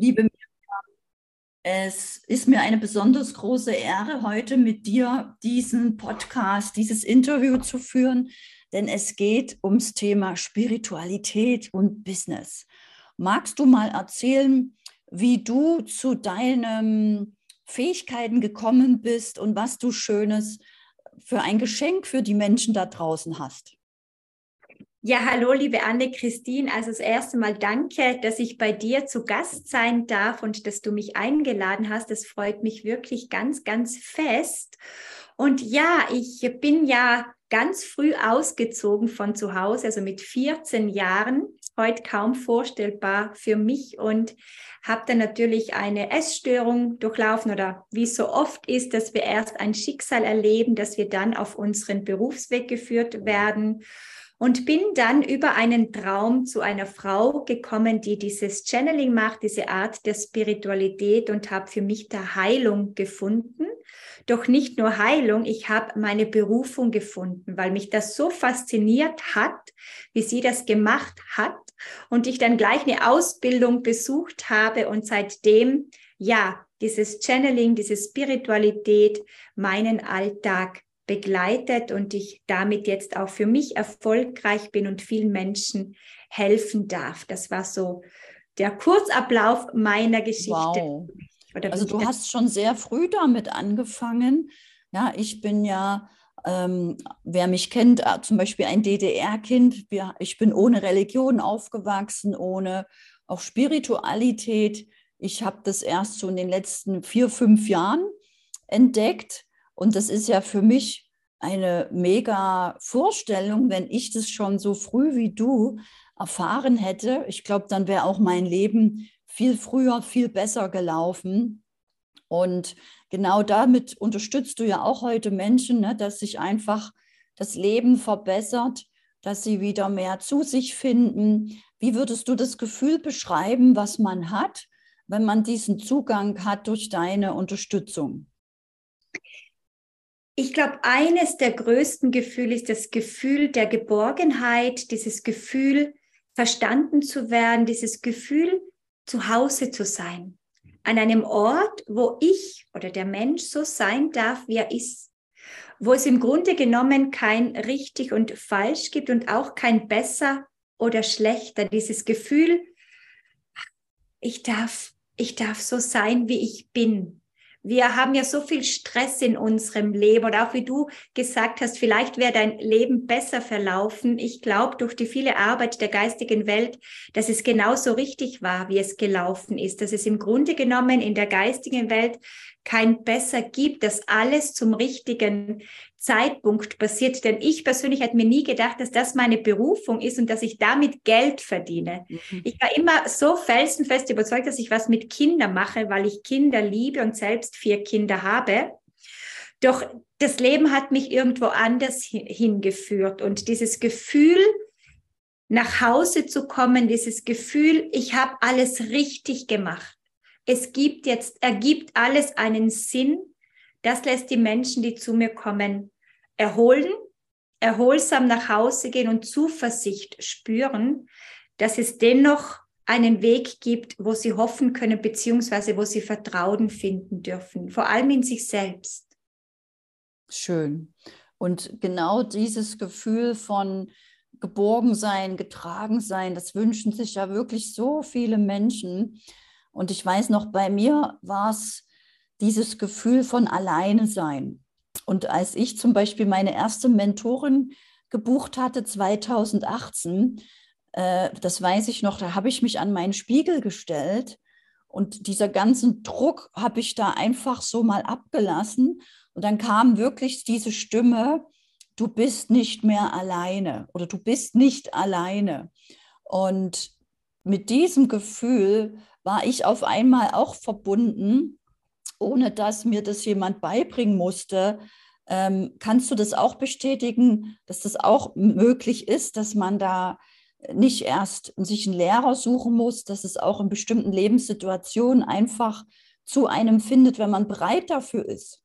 Liebe Mirjam, es ist mir eine besonders große Ehre, heute mit dir diesen Podcast, dieses Interview zu führen, denn es geht ums Thema Spiritualität und Business. Magst du mal erzählen, wie du zu deinen Fähigkeiten gekommen bist und was du Schönes für ein Geschenk für die Menschen da draußen hast? Ja, hallo, liebe Anne-Christine. Also das erste Mal danke, dass ich bei dir zu Gast sein darf und dass du mich eingeladen hast. Das freut mich wirklich ganz, ganz fest. Und ja, ich bin ja ganz früh ausgezogen von zu Hause, also mit 14 Jahren, heute kaum vorstellbar für mich und habe dann natürlich eine Essstörung durchlaufen oder wie es so oft ist, dass wir erst ein Schicksal erleben, dass wir dann auf unseren Berufsweg geführt werden und bin dann über einen Traum zu einer Frau gekommen, die dieses Channeling macht, diese Art der Spiritualität und habe für mich da Heilung gefunden. Doch nicht nur Heilung, ich habe meine Berufung gefunden, weil mich das so fasziniert hat, wie sie das gemacht hat und ich dann gleich eine Ausbildung besucht habe und seitdem, ja, dieses Channeling, diese Spiritualität meinen Alltag begleitet und ich damit jetzt auch für mich erfolgreich bin und vielen Menschen helfen darf. Das war so der Kurzablauf meiner Geschichte. Wow. also du hast schon sehr früh damit angefangen. Ja, ich bin ja, ähm, wer mich kennt, äh, zum Beispiel ein DDR-Kind. Ich bin ohne Religion aufgewachsen, ohne auch Spiritualität. Ich habe das erst so in den letzten vier, fünf Jahren entdeckt und das ist ja für mich eine mega Vorstellung, wenn ich das schon so früh wie du erfahren hätte. Ich glaube, dann wäre auch mein Leben viel früher, viel besser gelaufen. Und genau damit unterstützt du ja auch heute Menschen, ne, dass sich einfach das Leben verbessert, dass sie wieder mehr zu sich finden. Wie würdest du das Gefühl beschreiben, was man hat, wenn man diesen Zugang hat durch deine Unterstützung? Ich glaube, eines der größten Gefühle ist das Gefühl der Geborgenheit, dieses Gefühl, verstanden zu werden, dieses Gefühl, zu Hause zu sein. An einem Ort, wo ich oder der Mensch so sein darf, wie er ist. Wo es im Grunde genommen kein richtig und falsch gibt und auch kein besser oder schlechter. Dieses Gefühl, ich darf, ich darf so sein, wie ich bin wir haben ja so viel Stress in unserem Leben oder auch wie du gesagt hast, vielleicht wäre dein Leben besser verlaufen. Ich glaube durch die viele Arbeit der geistigen Welt, dass es genauso richtig war, wie es gelaufen ist, dass es im Grunde genommen in der geistigen Welt kein besser gibt, dass alles zum richtigen Zeitpunkt passiert. Denn ich persönlich hätte mir nie gedacht, dass das meine Berufung ist und dass ich damit Geld verdiene. Mhm. Ich war immer so felsenfest überzeugt, dass ich was mit Kindern mache, weil ich Kinder liebe und selbst vier Kinder habe. Doch das Leben hat mich irgendwo anders hingeführt und dieses Gefühl, nach Hause zu kommen, dieses Gefühl, ich habe alles richtig gemacht. Es gibt jetzt, ergibt alles einen Sinn das lässt die Menschen, die zu mir kommen, erholen, erholsam nach Hause gehen und Zuversicht spüren, dass es dennoch einen Weg gibt, wo sie hoffen können, beziehungsweise wo sie Vertrauen finden dürfen, vor allem in sich selbst. Schön. Und genau dieses Gefühl von geborgen sein, getragen sein, das wünschen sich ja wirklich so viele Menschen. Und ich weiß noch, bei mir war es dieses Gefühl von alleine sein. Und als ich zum Beispiel meine erste Mentorin gebucht hatte 2018, äh, das weiß ich noch, da habe ich mich an meinen Spiegel gestellt und dieser ganzen Druck habe ich da einfach so mal abgelassen. Und dann kam wirklich diese Stimme, du bist nicht mehr alleine oder du bist nicht alleine. Und mit diesem Gefühl war ich auf einmal auch verbunden ohne dass mir das jemand beibringen musste. Ähm, kannst du das auch bestätigen, dass das auch möglich ist, dass man da nicht erst sich einen Lehrer suchen muss, dass es auch in bestimmten Lebenssituationen einfach zu einem findet, wenn man bereit dafür ist?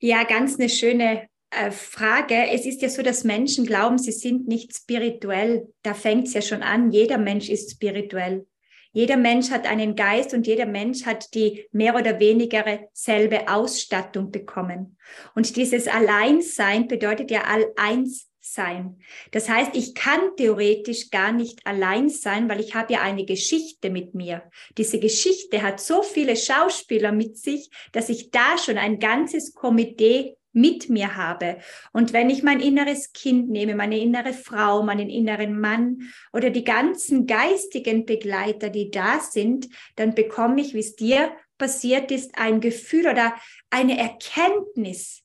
Ja, ganz eine schöne äh, Frage. Es ist ja so, dass Menschen glauben, sie sind nicht spirituell. Da fängt es ja schon an. Jeder Mensch ist spirituell. Jeder Mensch hat einen Geist und jeder Mensch hat die mehr oder weniger selbe Ausstattung bekommen. Und dieses Alleinsein bedeutet ja all eins sein. Das heißt, ich kann theoretisch gar nicht allein sein, weil ich habe ja eine Geschichte mit mir. Diese Geschichte hat so viele Schauspieler mit sich, dass ich da schon ein ganzes Komitee mit mir habe. Und wenn ich mein inneres Kind nehme, meine innere Frau, meinen inneren Mann oder die ganzen geistigen Begleiter, die da sind, dann bekomme ich, wie es dir passiert ist, ein Gefühl oder eine Erkenntnis.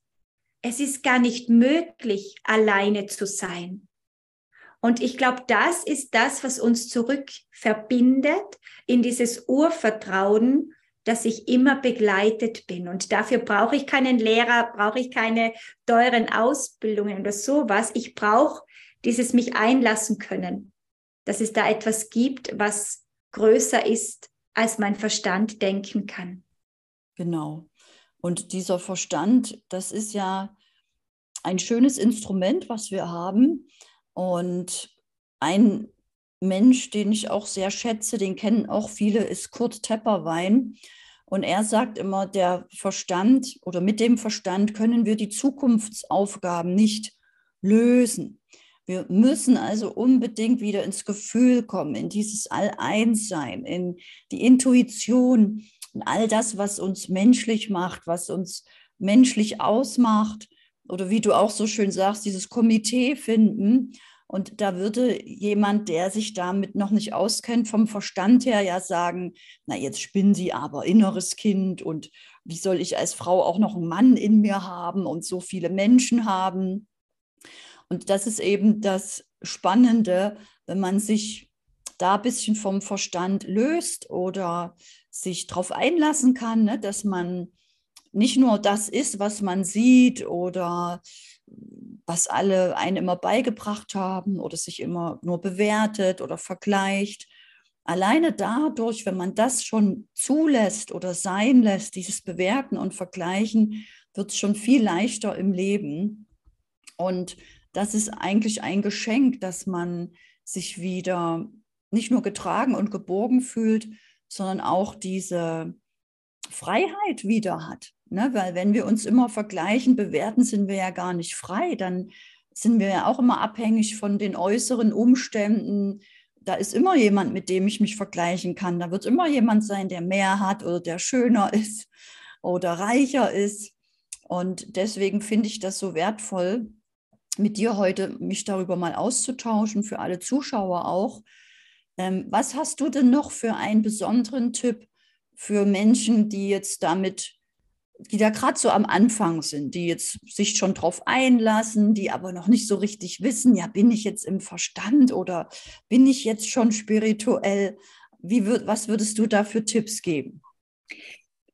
Es ist gar nicht möglich, alleine zu sein. Und ich glaube, das ist das, was uns zurück verbindet in dieses Urvertrauen dass ich immer begleitet bin. Und dafür brauche ich keinen Lehrer, brauche ich keine teuren Ausbildungen oder sowas. Ich brauche dieses mich einlassen können, dass es da etwas gibt, was größer ist, als mein Verstand denken kann. Genau. Und dieser Verstand, das ist ja ein schönes Instrument, was wir haben. Und ein Mensch, den ich auch sehr schätze, den kennen auch viele, ist Kurt Tepperwein. Und er sagt immer, der Verstand oder mit dem Verstand können wir die Zukunftsaufgaben nicht lösen. Wir müssen also unbedingt wieder ins Gefühl kommen, in dieses All-Eins-Sein, in die Intuition, in all das, was uns menschlich macht, was uns menschlich ausmacht. Oder wie du auch so schön sagst, dieses Komitee finden und da würde jemand, der sich damit noch nicht auskennt, vom Verstand her ja sagen, na jetzt spinnen Sie aber inneres Kind und wie soll ich als Frau auch noch einen Mann in mir haben und so viele Menschen haben. Und das ist eben das Spannende, wenn man sich da ein bisschen vom Verstand löst oder sich darauf einlassen kann, ne, dass man nicht nur das ist, was man sieht oder was alle einen immer beigebracht haben oder sich immer nur bewertet oder vergleicht. Alleine dadurch, wenn man das schon zulässt oder sein lässt, dieses Bewerten und Vergleichen, wird es schon viel leichter im Leben. Und das ist eigentlich ein Geschenk, dass man sich wieder nicht nur getragen und geborgen fühlt, sondern auch diese Freiheit wieder hat. Ne? Weil wenn wir uns immer vergleichen, bewerten, sind wir ja gar nicht frei. Dann sind wir ja auch immer abhängig von den äußeren Umständen. Da ist immer jemand, mit dem ich mich vergleichen kann. Da wird immer jemand sein, der mehr hat oder der schöner ist oder reicher ist. Und deswegen finde ich das so wertvoll, mit dir heute mich darüber mal auszutauschen, für alle Zuschauer auch. Ähm, was hast du denn noch für einen besonderen Tipp für Menschen, die jetzt damit die da gerade so am Anfang sind, die jetzt sich schon drauf einlassen, die aber noch nicht so richtig wissen, ja, bin ich jetzt im Verstand oder bin ich jetzt schon spirituell? Wie würd, was würdest du da für Tipps geben?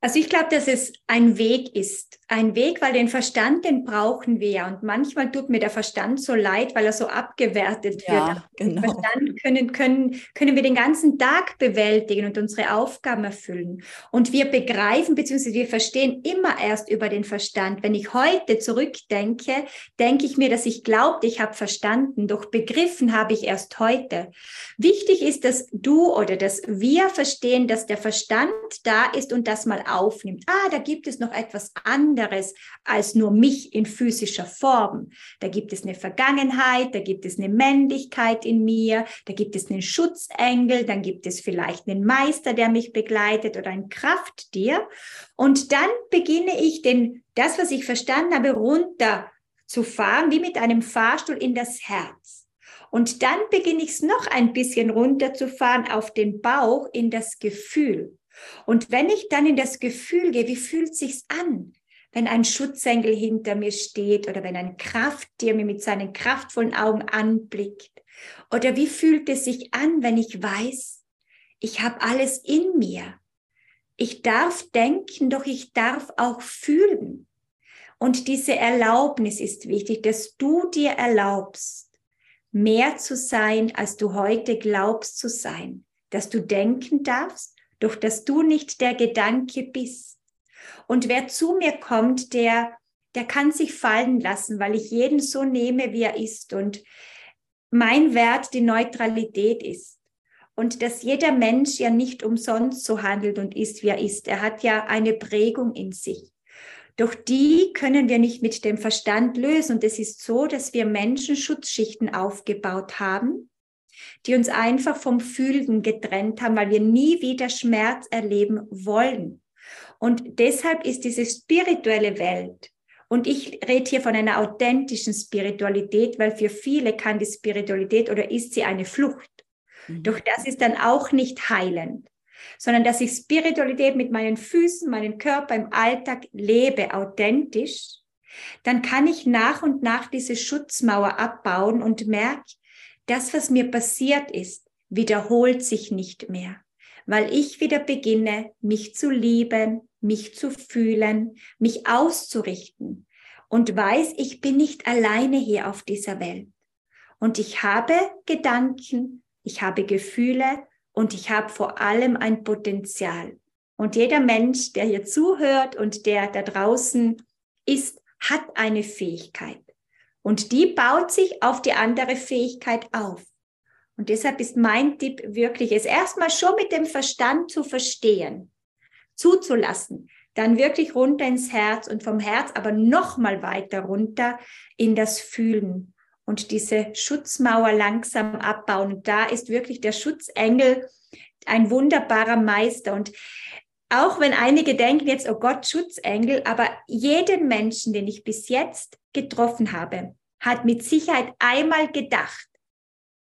Also ich glaube, dass es ein Weg ist. Ein Weg, weil den Verstand, den brauchen wir ja. Und manchmal tut mir der Verstand so leid, weil er so abgewertet ja, wird. Genau. Verstand können, können, können wir den ganzen Tag bewältigen und unsere Aufgaben erfüllen. Und wir begreifen bzw. wir verstehen immer erst über den Verstand. Wenn ich heute zurückdenke, denke ich mir, dass ich glaubte, ich habe verstanden, doch begriffen habe ich erst heute. Wichtig ist, dass du oder dass wir verstehen, dass der Verstand da ist und das mal aufnimmt. Ah, da gibt es noch etwas anderes als nur mich in physischer Form. Da gibt es eine Vergangenheit, da gibt es eine Männlichkeit in mir, da gibt es einen Schutzengel, dann gibt es vielleicht einen Meister, der mich begleitet oder ein Krafttier. Und dann beginne ich den, das, was ich verstanden habe, runter zu fahren, wie mit einem Fahrstuhl in das Herz. Und dann beginne ich es noch ein bisschen runterzufahren auf den Bauch in das Gefühl. Und wenn ich dann in das Gefühl gehe, wie fühlt sich's an, wenn ein Schutzengel hinter mir steht oder wenn ein Krafttier mir mit seinen kraftvollen Augen anblickt? Oder wie fühlt es sich an, wenn ich weiß, ich habe alles in mir? Ich darf denken, doch ich darf auch fühlen. Und diese Erlaubnis ist wichtig, dass du dir erlaubst, mehr zu sein, als du heute glaubst zu sein. Dass du denken darfst, doch dass du nicht der Gedanke bist. Und wer zu mir kommt, der, der kann sich fallen lassen, weil ich jeden so nehme, wie er ist. Und mein Wert die Neutralität ist. und dass jeder Mensch ja nicht umsonst so handelt und ist, wie er ist. Er hat ja eine Prägung in sich. Doch die können wir nicht mit dem Verstand lösen. Und es ist so, dass wir Menschen Schutzschichten aufgebaut haben, die uns einfach vom Fühlen getrennt haben, weil wir nie wieder Schmerz erleben wollen. Und deshalb ist diese spirituelle Welt, und ich rede hier von einer authentischen Spiritualität, weil für viele kann die Spiritualität oder ist sie eine Flucht. Mhm. Doch das ist dann auch nicht heilend, sondern dass ich Spiritualität mit meinen Füßen, meinem Körper im Alltag lebe, authentisch, dann kann ich nach und nach diese Schutzmauer abbauen und merke, das, was mir passiert ist, wiederholt sich nicht mehr, weil ich wieder beginne, mich zu lieben, mich zu fühlen, mich auszurichten und weiß, ich bin nicht alleine hier auf dieser Welt. Und ich habe Gedanken, ich habe Gefühle und ich habe vor allem ein Potenzial. Und jeder Mensch, der hier zuhört und der da draußen ist, hat eine Fähigkeit. Und die baut sich auf die andere Fähigkeit auf. Und deshalb ist mein Tipp wirklich, es erstmal schon mit dem Verstand zu verstehen, zuzulassen, dann wirklich runter ins Herz und vom Herz aber noch mal weiter runter in das Fühlen und diese Schutzmauer langsam abbauen. Und da ist wirklich der Schutzengel ein wunderbarer Meister. Und auch wenn einige denken jetzt, oh Gott, Schutzengel, aber jeden Menschen, den ich bis jetzt getroffen habe, hat mit Sicherheit einmal gedacht,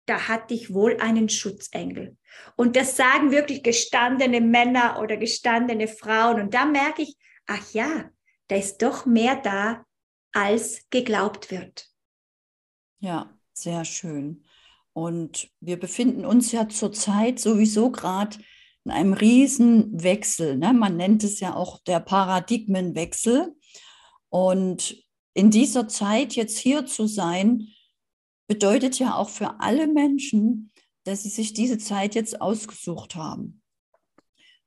da hatte ich wohl einen Schutzengel. Und das sagen wirklich gestandene Männer oder gestandene Frauen. Und da merke ich, ach ja, da ist doch mehr da, als geglaubt wird. Ja, sehr schön. Und wir befinden uns ja zurzeit sowieso gerade in einem Riesenwechsel. Ne? Man nennt es ja auch der Paradigmenwechsel. Und in dieser Zeit jetzt hier zu sein, bedeutet ja auch für alle Menschen, dass sie sich diese Zeit jetzt ausgesucht haben.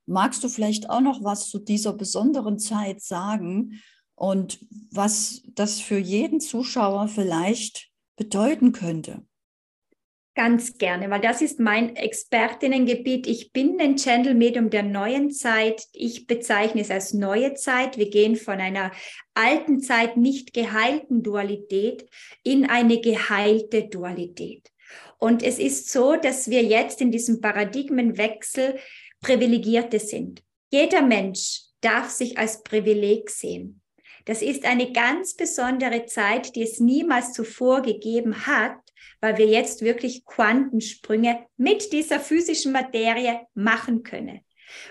Magst du vielleicht auch noch was zu dieser besonderen Zeit sagen und was das für jeden Zuschauer vielleicht bedeuten könnte? Ganz gerne, weil das ist mein Expertinnengebiet. Ich bin ein Channel Medium der neuen Zeit. Ich bezeichne es als neue Zeit. Wir gehen von einer alten Zeit nicht geheilten Dualität in eine geheilte Dualität. Und es ist so, dass wir jetzt in diesem Paradigmenwechsel Privilegierte sind. Jeder Mensch darf sich als Privileg sehen. Das ist eine ganz besondere Zeit, die es niemals zuvor gegeben hat, weil wir jetzt wirklich Quantensprünge mit dieser physischen Materie machen können.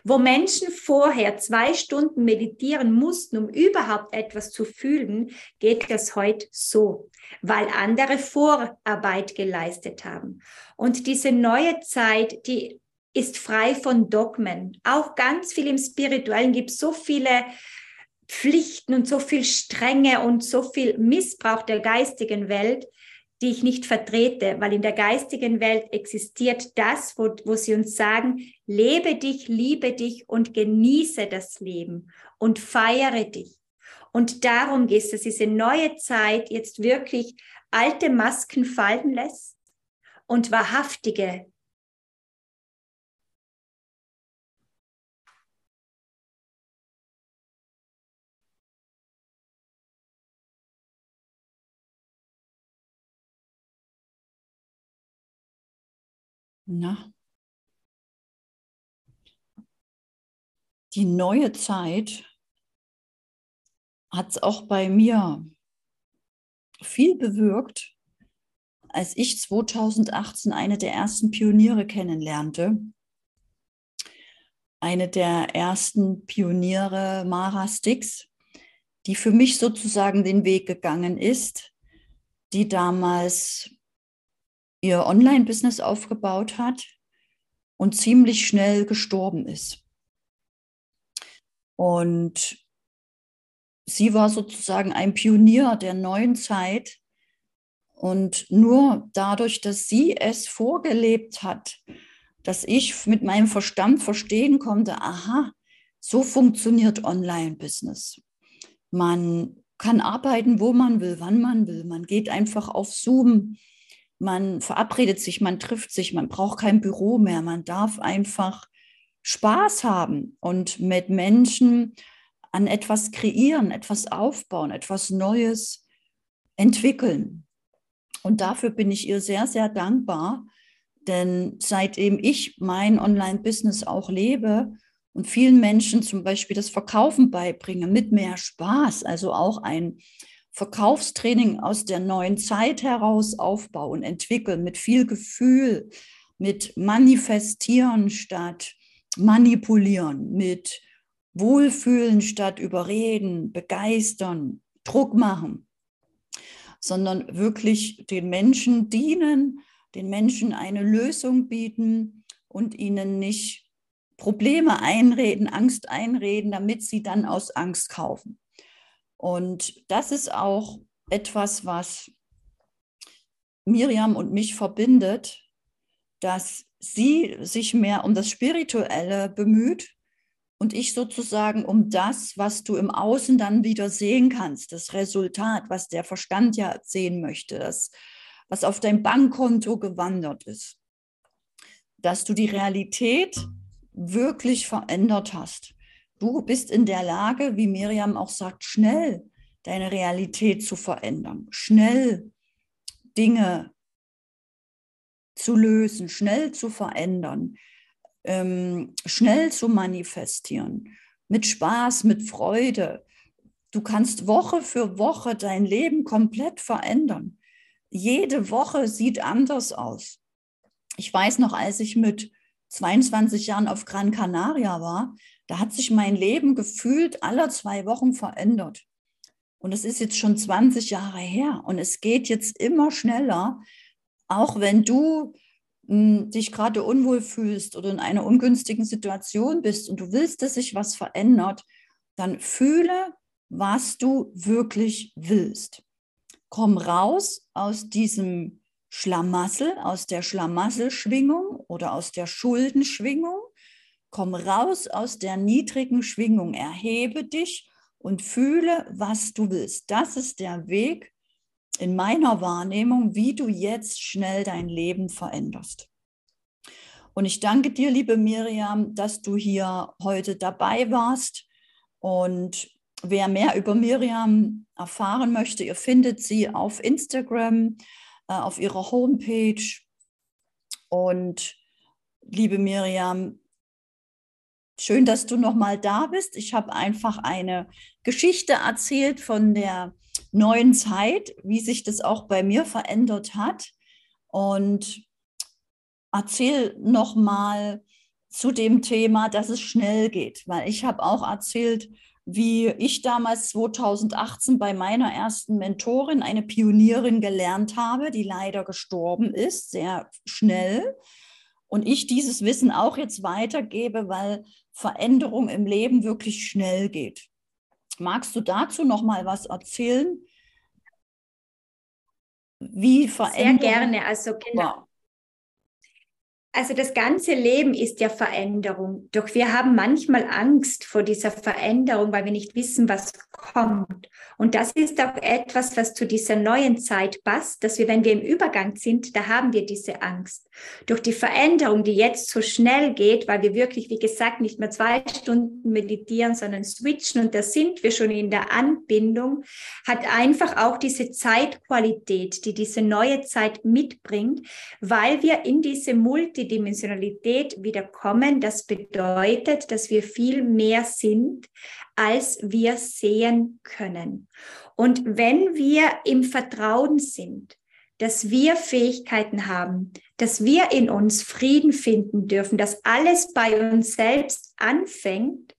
Wo Menschen vorher zwei Stunden meditieren mussten, um überhaupt etwas zu fühlen, geht das heute so, weil andere Vorarbeit geleistet haben. Und diese neue Zeit, die ist frei von Dogmen. Auch ganz viel im Spirituellen gibt es so viele Pflichten und so viel Strenge und so viel Missbrauch der geistigen Welt, die ich nicht vertrete, weil in der geistigen Welt existiert das, wo, wo sie uns sagen, lebe dich, liebe dich und genieße das Leben und feiere dich. Und darum geht es, dass diese neue Zeit jetzt wirklich alte Masken fallen lässt und wahrhaftige Na? Die neue Zeit hat es auch bei mir viel bewirkt, als ich 2018 eine der ersten Pioniere kennenlernte. Eine der ersten Pioniere Mara Stix, die für mich sozusagen den Weg gegangen ist, die damals ihr Online-Business aufgebaut hat und ziemlich schnell gestorben ist. Und sie war sozusagen ein Pionier der neuen Zeit. Und nur dadurch, dass sie es vorgelebt hat, dass ich mit meinem Verstand verstehen konnte, aha, so funktioniert Online-Business. Man kann arbeiten, wo man will, wann man will. Man geht einfach auf Zoom man verabredet sich, man trifft sich, man braucht kein Büro mehr, man darf einfach Spaß haben und mit Menschen an etwas kreieren, etwas aufbauen, etwas Neues entwickeln. Und dafür bin ich ihr sehr, sehr dankbar, denn seitdem ich mein Online-Business auch lebe und vielen Menschen zum Beispiel das Verkaufen beibringe mit mehr Spaß, also auch ein Verkaufstraining aus der neuen Zeit heraus aufbauen, entwickeln mit viel Gefühl, mit Manifestieren statt Manipulieren, mit Wohlfühlen statt Überreden, begeistern, Druck machen, sondern wirklich den Menschen dienen, den Menschen eine Lösung bieten und ihnen nicht Probleme einreden, Angst einreden, damit sie dann aus Angst kaufen. Und das ist auch etwas, was Miriam und mich verbindet, dass sie sich mehr um das Spirituelle bemüht und ich sozusagen um das, was du im Außen dann wieder sehen kannst, das Resultat, was der Verstand ja sehen möchte, das, was auf dein Bankkonto gewandert ist, dass du die Realität wirklich verändert hast. Du bist in der Lage, wie Miriam auch sagt, schnell deine Realität zu verändern, schnell Dinge zu lösen, schnell zu verändern, ähm, schnell zu manifestieren, mit Spaß, mit Freude. Du kannst Woche für Woche dein Leben komplett verändern. Jede Woche sieht anders aus. Ich weiß noch, als ich mit 22 Jahren auf Gran Canaria war, da hat sich mein Leben gefühlt alle zwei Wochen verändert. Und es ist jetzt schon 20 Jahre her und es geht jetzt immer schneller, auch wenn du hm, dich gerade unwohl fühlst oder in einer ungünstigen Situation bist und du willst, dass sich was verändert, dann fühle, was du wirklich willst. Komm raus aus diesem Schlamassel, aus der Schlamasselschwingung oder aus der Schuldenschwingung. Komm raus aus der niedrigen Schwingung, erhebe dich und fühle, was du willst. Das ist der Weg, in meiner Wahrnehmung, wie du jetzt schnell dein Leben veränderst. Und ich danke dir, liebe Miriam, dass du hier heute dabei warst. Und wer mehr über Miriam erfahren möchte, ihr findet sie auf Instagram, äh, auf ihrer Homepage. Und liebe Miriam, schön, dass du noch mal da bist. Ich habe einfach eine Geschichte erzählt von der neuen Zeit, wie sich das auch bei mir verändert hat. Und erzähl noch mal zu dem Thema, dass es schnell geht, weil ich habe auch erzählt, wie ich damals 2018 bei meiner ersten Mentorin, eine Pionierin, gelernt habe, die leider gestorben ist, sehr schnell. Und ich dieses Wissen auch jetzt weitergebe, weil Veränderung im Leben wirklich schnell geht. Magst du dazu noch mal was erzählen? Wie Veränderung? Sehr gerne. Also genau. Also das ganze Leben ist ja Veränderung. Doch wir haben manchmal Angst vor dieser Veränderung, weil wir nicht wissen, was kommt. Und das ist auch etwas, was zu dieser neuen Zeit passt, dass wir, wenn wir im Übergang sind, da haben wir diese Angst. Durch die Veränderung, die jetzt so schnell geht, weil wir wirklich, wie gesagt, nicht mehr zwei Stunden meditieren, sondern switchen und da sind wir schon in der Anbindung, hat einfach auch diese Zeitqualität, die diese neue Zeit mitbringt, weil wir in diese Multi Multidimensionalität wieder kommen. Das bedeutet, dass wir viel mehr sind, als wir sehen können. Und wenn wir im Vertrauen sind, dass wir Fähigkeiten haben, dass wir in uns Frieden finden dürfen, dass alles bei uns selbst anfängt,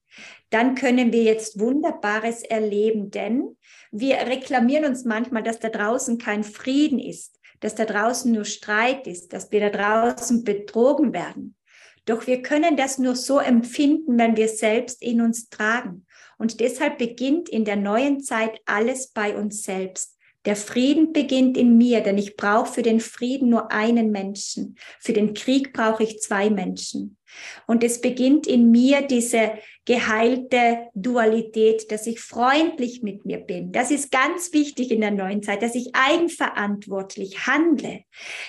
dann können wir jetzt Wunderbares erleben, denn wir reklamieren uns manchmal, dass da draußen kein Frieden ist dass da draußen nur Streit ist, dass wir da draußen betrogen werden. Doch wir können das nur so empfinden, wenn wir selbst in uns tragen. Und deshalb beginnt in der neuen Zeit alles bei uns selbst. Der Frieden beginnt in mir, denn ich brauche für den Frieden nur einen Menschen. Für den Krieg brauche ich zwei Menschen. Und es beginnt in mir diese geheilte Dualität, dass ich freundlich mit mir bin. Das ist ganz wichtig in der neuen Zeit, dass ich eigenverantwortlich handle,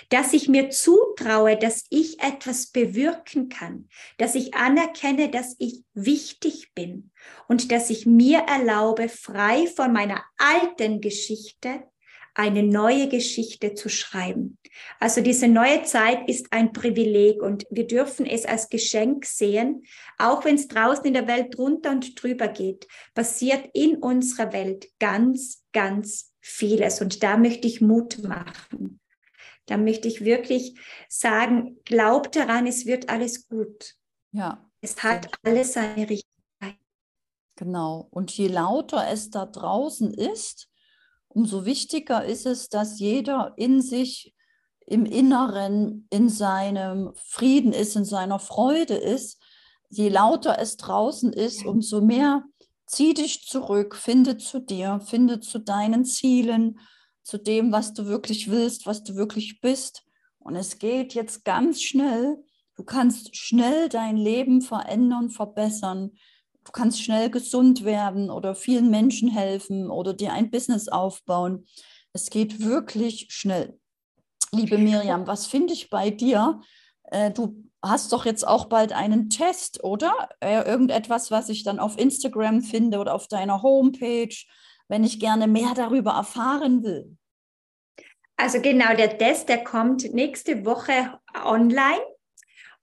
dass ich mir zutraue, dass ich etwas bewirken kann, dass ich anerkenne, dass ich wichtig bin und dass ich mir erlaube, frei von meiner alten Geschichte eine neue Geschichte zu schreiben. Also diese neue Zeit ist ein Privileg und wir dürfen es als Geschenk sehen, auch wenn es draußen in der Welt drunter und drüber geht, passiert in unserer Welt ganz, ganz vieles. Und da möchte ich Mut machen. Da möchte ich wirklich sagen, glaubt daran, es wird alles gut. Ja. Es hat alles seine Richtigkeit. Genau. Und je lauter es da draußen ist, umso wichtiger ist es, dass jeder in sich, im Inneren, in seinem Frieden ist, in seiner Freude ist. Je lauter es draußen ist, umso mehr zieh dich zurück, finde zu dir, finde zu deinen Zielen, zu dem, was du wirklich willst, was du wirklich bist. Und es geht jetzt ganz schnell. Du kannst schnell dein Leben verändern, verbessern du kannst schnell gesund werden oder vielen Menschen helfen oder dir ein Business aufbauen. Es geht wirklich schnell. Liebe Miriam, was finde ich bei dir? Äh, du hast doch jetzt auch bald einen Test, oder? Äh, irgendetwas, was ich dann auf Instagram finde oder auf deiner Homepage, wenn ich gerne mehr darüber erfahren will. Also genau, der Test, der kommt nächste Woche online.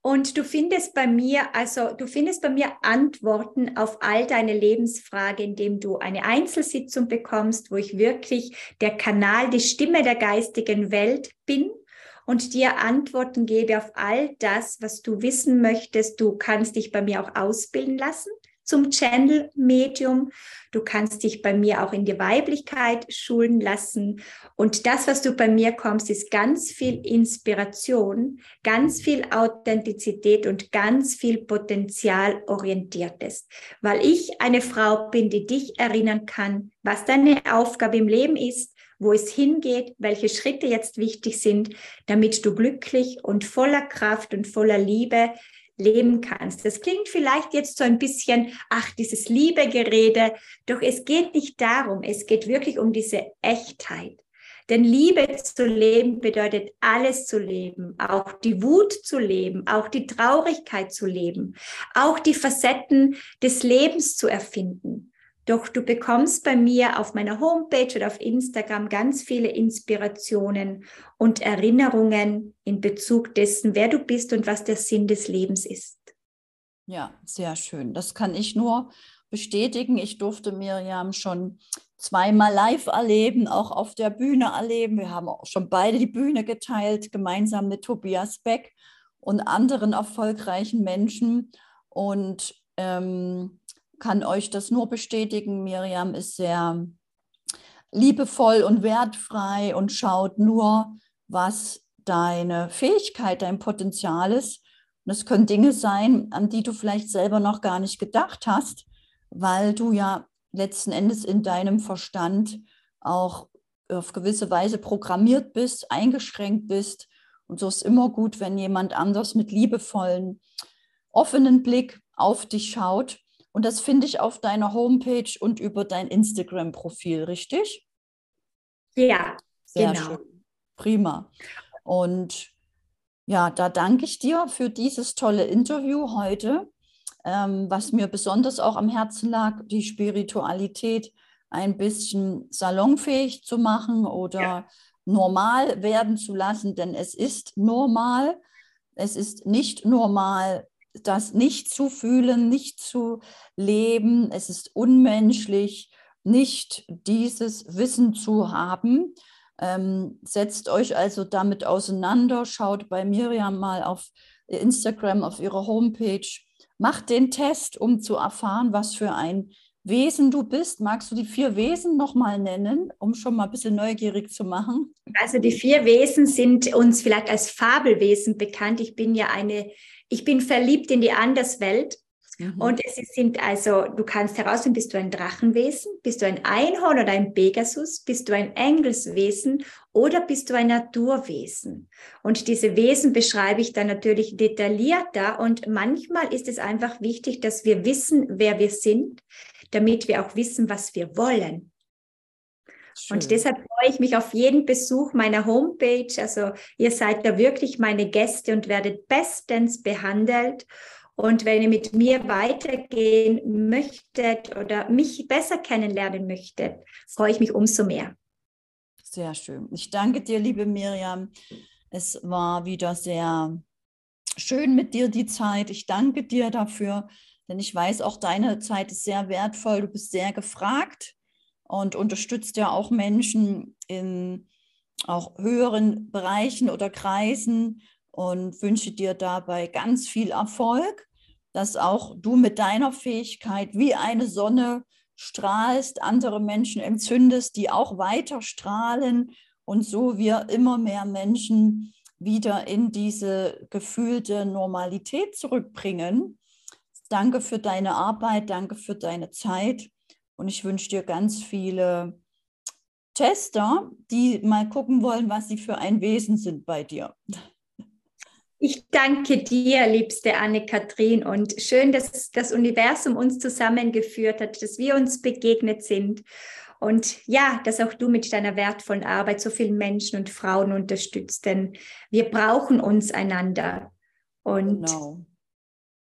Und du findest bei mir, also du findest bei mir Antworten auf all deine Lebensfragen, indem du eine Einzelsitzung bekommst, wo ich wirklich der Kanal, die Stimme der geistigen Welt bin und dir Antworten gebe auf all das, was du wissen möchtest. Du kannst dich bei mir auch ausbilden lassen zum Channel-Medium. Du kannst dich bei mir auch in die Weiblichkeit schulen lassen. Und das, was du bei mir kommst, ist ganz viel Inspiration, ganz viel Authentizität und ganz viel Potenzial orientiertes. Weil ich eine Frau bin, die dich erinnern kann, was deine Aufgabe im Leben ist, wo es hingeht, welche Schritte jetzt wichtig sind, damit du glücklich und voller Kraft und voller Liebe leben kannst. Das klingt vielleicht jetzt so ein bisschen, ach, dieses Liebegerede, doch es geht nicht darum, es geht wirklich um diese Echtheit. Denn Liebe zu leben bedeutet alles zu leben, auch die Wut zu leben, auch die Traurigkeit zu leben, auch die Facetten des Lebens zu erfinden. Doch du bekommst bei mir auf meiner Homepage oder auf Instagram ganz viele Inspirationen und Erinnerungen in Bezug dessen, wer du bist und was der Sinn des Lebens ist. Ja, sehr schön. Das kann ich nur bestätigen. Ich durfte Miriam schon zweimal live erleben, auch auf der Bühne erleben. Wir haben auch schon beide die Bühne geteilt, gemeinsam mit Tobias Beck und anderen erfolgreichen Menschen. Und ähm, kann euch das nur bestätigen. Miriam ist sehr liebevoll und wertfrei und schaut nur, was deine Fähigkeit, dein Potenzial ist. Und es können Dinge sein, an die du vielleicht selber noch gar nicht gedacht hast, weil du ja letzten Endes in deinem Verstand auch auf gewisse Weise programmiert bist, eingeschränkt bist. Und so ist immer gut, wenn jemand anders mit liebevollen, offenen Blick auf dich schaut und das finde ich auf deiner Homepage und über dein Instagram-Profil, richtig? Ja, Sehr genau. Schön. Prima. Und ja, da danke ich dir für dieses tolle Interview heute. Ähm, was mir besonders auch am Herzen lag, die Spiritualität ein bisschen salonfähig zu machen oder ja. normal werden zu lassen, denn es ist normal. Es ist nicht normal, das nicht zu fühlen, nicht zu leben. Es ist unmenschlich, nicht dieses Wissen zu haben. Ähm, setzt euch also damit auseinander, schaut bei Miriam mal auf Instagram, auf ihrer Homepage, macht den Test, um zu erfahren, was für ein Wesen du bist. Magst du die vier Wesen nochmal nennen, um schon mal ein bisschen neugierig zu machen? Also die vier Wesen sind uns vielleicht als Fabelwesen bekannt. Ich bin ja eine ich bin verliebt in die Anderswelt. Mhm. Und es sind also, du kannst herausfinden, bist du ein Drachenwesen, bist du ein Einhorn oder ein Pegasus, bist du ein Engelswesen oder bist du ein Naturwesen? Und diese Wesen beschreibe ich dann natürlich detaillierter und manchmal ist es einfach wichtig, dass wir wissen, wer wir sind, damit wir auch wissen, was wir wollen. Schön. Und deshalb freue ich mich auf jeden Besuch meiner Homepage. Also ihr seid da wirklich meine Gäste und werdet bestens behandelt. Und wenn ihr mit mir weitergehen möchtet oder mich besser kennenlernen möchtet, freue ich mich umso mehr. Sehr schön. Ich danke dir, liebe Miriam. Es war wieder sehr schön mit dir die Zeit. Ich danke dir dafür, denn ich weiß, auch deine Zeit ist sehr wertvoll. Du bist sehr gefragt und unterstützt ja auch Menschen in auch höheren Bereichen oder Kreisen und wünsche dir dabei ganz viel Erfolg, dass auch du mit deiner Fähigkeit wie eine Sonne strahlst, andere Menschen entzündest, die auch weiter strahlen und so wir immer mehr Menschen wieder in diese gefühlte Normalität zurückbringen. Danke für deine Arbeit, danke für deine Zeit und ich wünsche dir ganz viele Tester, die mal gucken wollen, was sie für ein Wesen sind bei dir. Ich danke dir, liebste Anne-Kathrin, und schön, dass das Universum uns zusammengeführt hat, dass wir uns begegnet sind. Und ja, dass auch du mit deiner wertvollen Arbeit so vielen Menschen und Frauen unterstützt, denn wir brauchen uns einander. Und genau.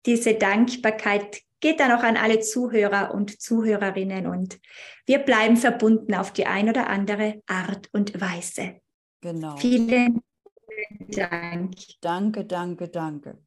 diese Dankbarkeit geht dann auch an alle Zuhörer und Zuhörerinnen und wir bleiben verbunden auf die ein oder andere Art und Weise. Genau. Vielen Dank. Danke, danke, danke.